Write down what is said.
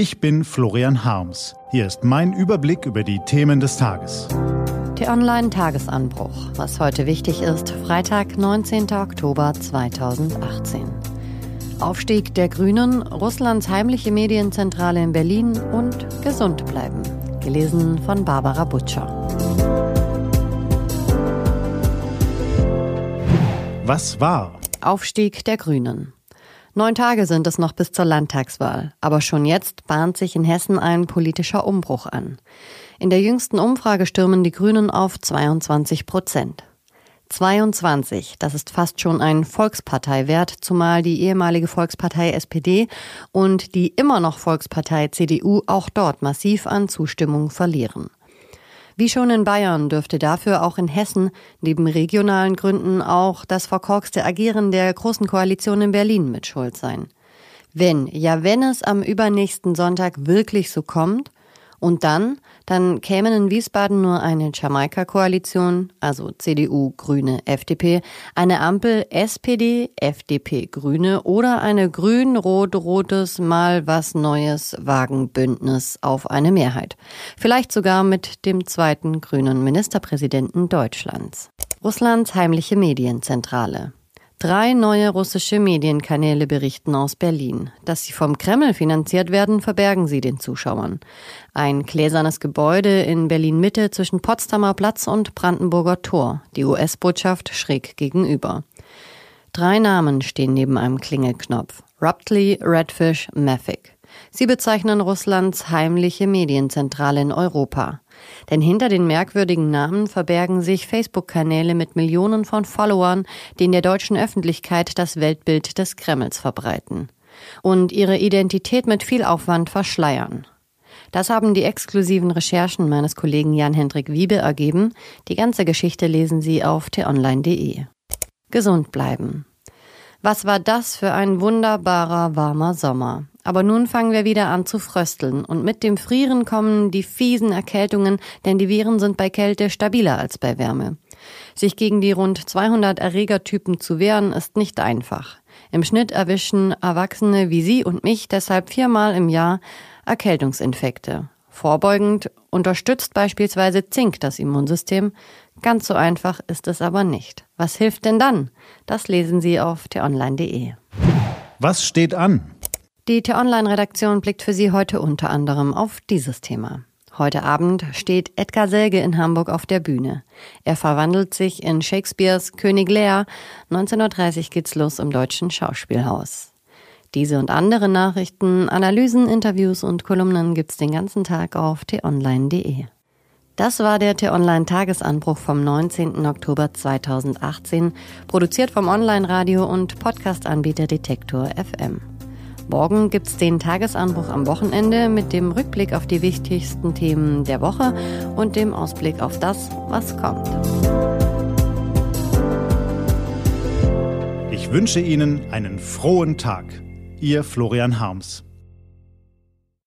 Ich bin Florian Harms. Hier ist mein Überblick über die Themen des Tages. T-Online-Tagesanbruch. Was heute wichtig ist, Freitag, 19. Oktober 2018. Aufstieg der Grünen, Russlands heimliche Medienzentrale in Berlin und gesund bleiben. Gelesen von Barbara Butcher. Was war? Aufstieg der Grünen. Neun Tage sind es noch bis zur Landtagswahl, aber schon jetzt bahnt sich in Hessen ein politischer Umbruch an. In der jüngsten Umfrage stürmen die Grünen auf 22 Prozent. 22, das ist fast schon ein Volksparteiwert, zumal die ehemalige Volkspartei SPD und die immer noch Volkspartei CDU auch dort massiv an Zustimmung verlieren. Wie schon in Bayern dürfte dafür auch in Hessen neben regionalen Gründen auch das verkorkste Agieren der Großen Koalition in Berlin mit Schuld sein. Wenn, ja wenn es am übernächsten Sonntag wirklich so kommt, und dann, dann kämen in Wiesbaden nur eine Jamaika-Koalition, also CDU, Grüne, FDP, eine Ampel SPD, FDP, Grüne oder eine grün-rot-rotes mal was Neues Wagenbündnis auf eine Mehrheit. Vielleicht sogar mit dem zweiten grünen Ministerpräsidenten Deutschlands. Russlands heimliche Medienzentrale. Drei neue russische Medienkanäle berichten aus Berlin. Dass sie vom Kreml finanziert werden, verbergen sie den Zuschauern. Ein gläsernes Gebäude in Berlin Mitte zwischen Potsdamer Platz und Brandenburger Tor, die US-Botschaft schräg gegenüber. Drei Namen stehen neben einem Klingelknopf. Ruptly, Redfish, Mafic. Sie bezeichnen Russlands heimliche Medienzentrale in Europa. Denn hinter den merkwürdigen Namen verbergen sich Facebook-Kanäle mit Millionen von Followern, die in der deutschen Öffentlichkeit das Weltbild des Kremls verbreiten und ihre Identität mit viel Aufwand verschleiern. Das haben die exklusiven Recherchen meines Kollegen Jan-Hendrik Wiebe ergeben. Die ganze Geschichte lesen Sie auf t-online.de. Gesund bleiben. Was war das für ein wunderbarer warmer Sommer? Aber nun fangen wir wieder an zu frösteln und mit dem Frieren kommen die fiesen Erkältungen, denn die Viren sind bei Kälte stabiler als bei Wärme. Sich gegen die rund 200 Erregertypen zu wehren, ist nicht einfach. Im Schnitt erwischen Erwachsene wie Sie und mich deshalb viermal im Jahr Erkältungsinfekte. Vorbeugend unterstützt beispielsweise Zink das Immunsystem. Ganz so einfach ist es aber nicht. Was hilft denn dann? Das lesen Sie auf t-online.de. Was steht an? Die T-Online-Redaktion blickt für Sie heute unter anderem auf dieses Thema. Heute Abend steht Edgar Selge in Hamburg auf der Bühne. Er verwandelt sich in Shakespeares König Lear. 1930 geht's los im Deutschen Schauspielhaus. Diese und andere Nachrichten, Analysen, Interviews und Kolumnen gibt's den ganzen Tag auf t-online.de. Das war der T-Online-Tagesanbruch vom 19. Oktober 2018, produziert vom Online-Radio und Podcast-Anbieter Detektor FM. Morgen gibt's den Tagesanbruch am Wochenende mit dem Rückblick auf die wichtigsten Themen der Woche und dem Ausblick auf das, was kommt. Ich wünsche Ihnen einen frohen Tag. Ihr Florian Harms.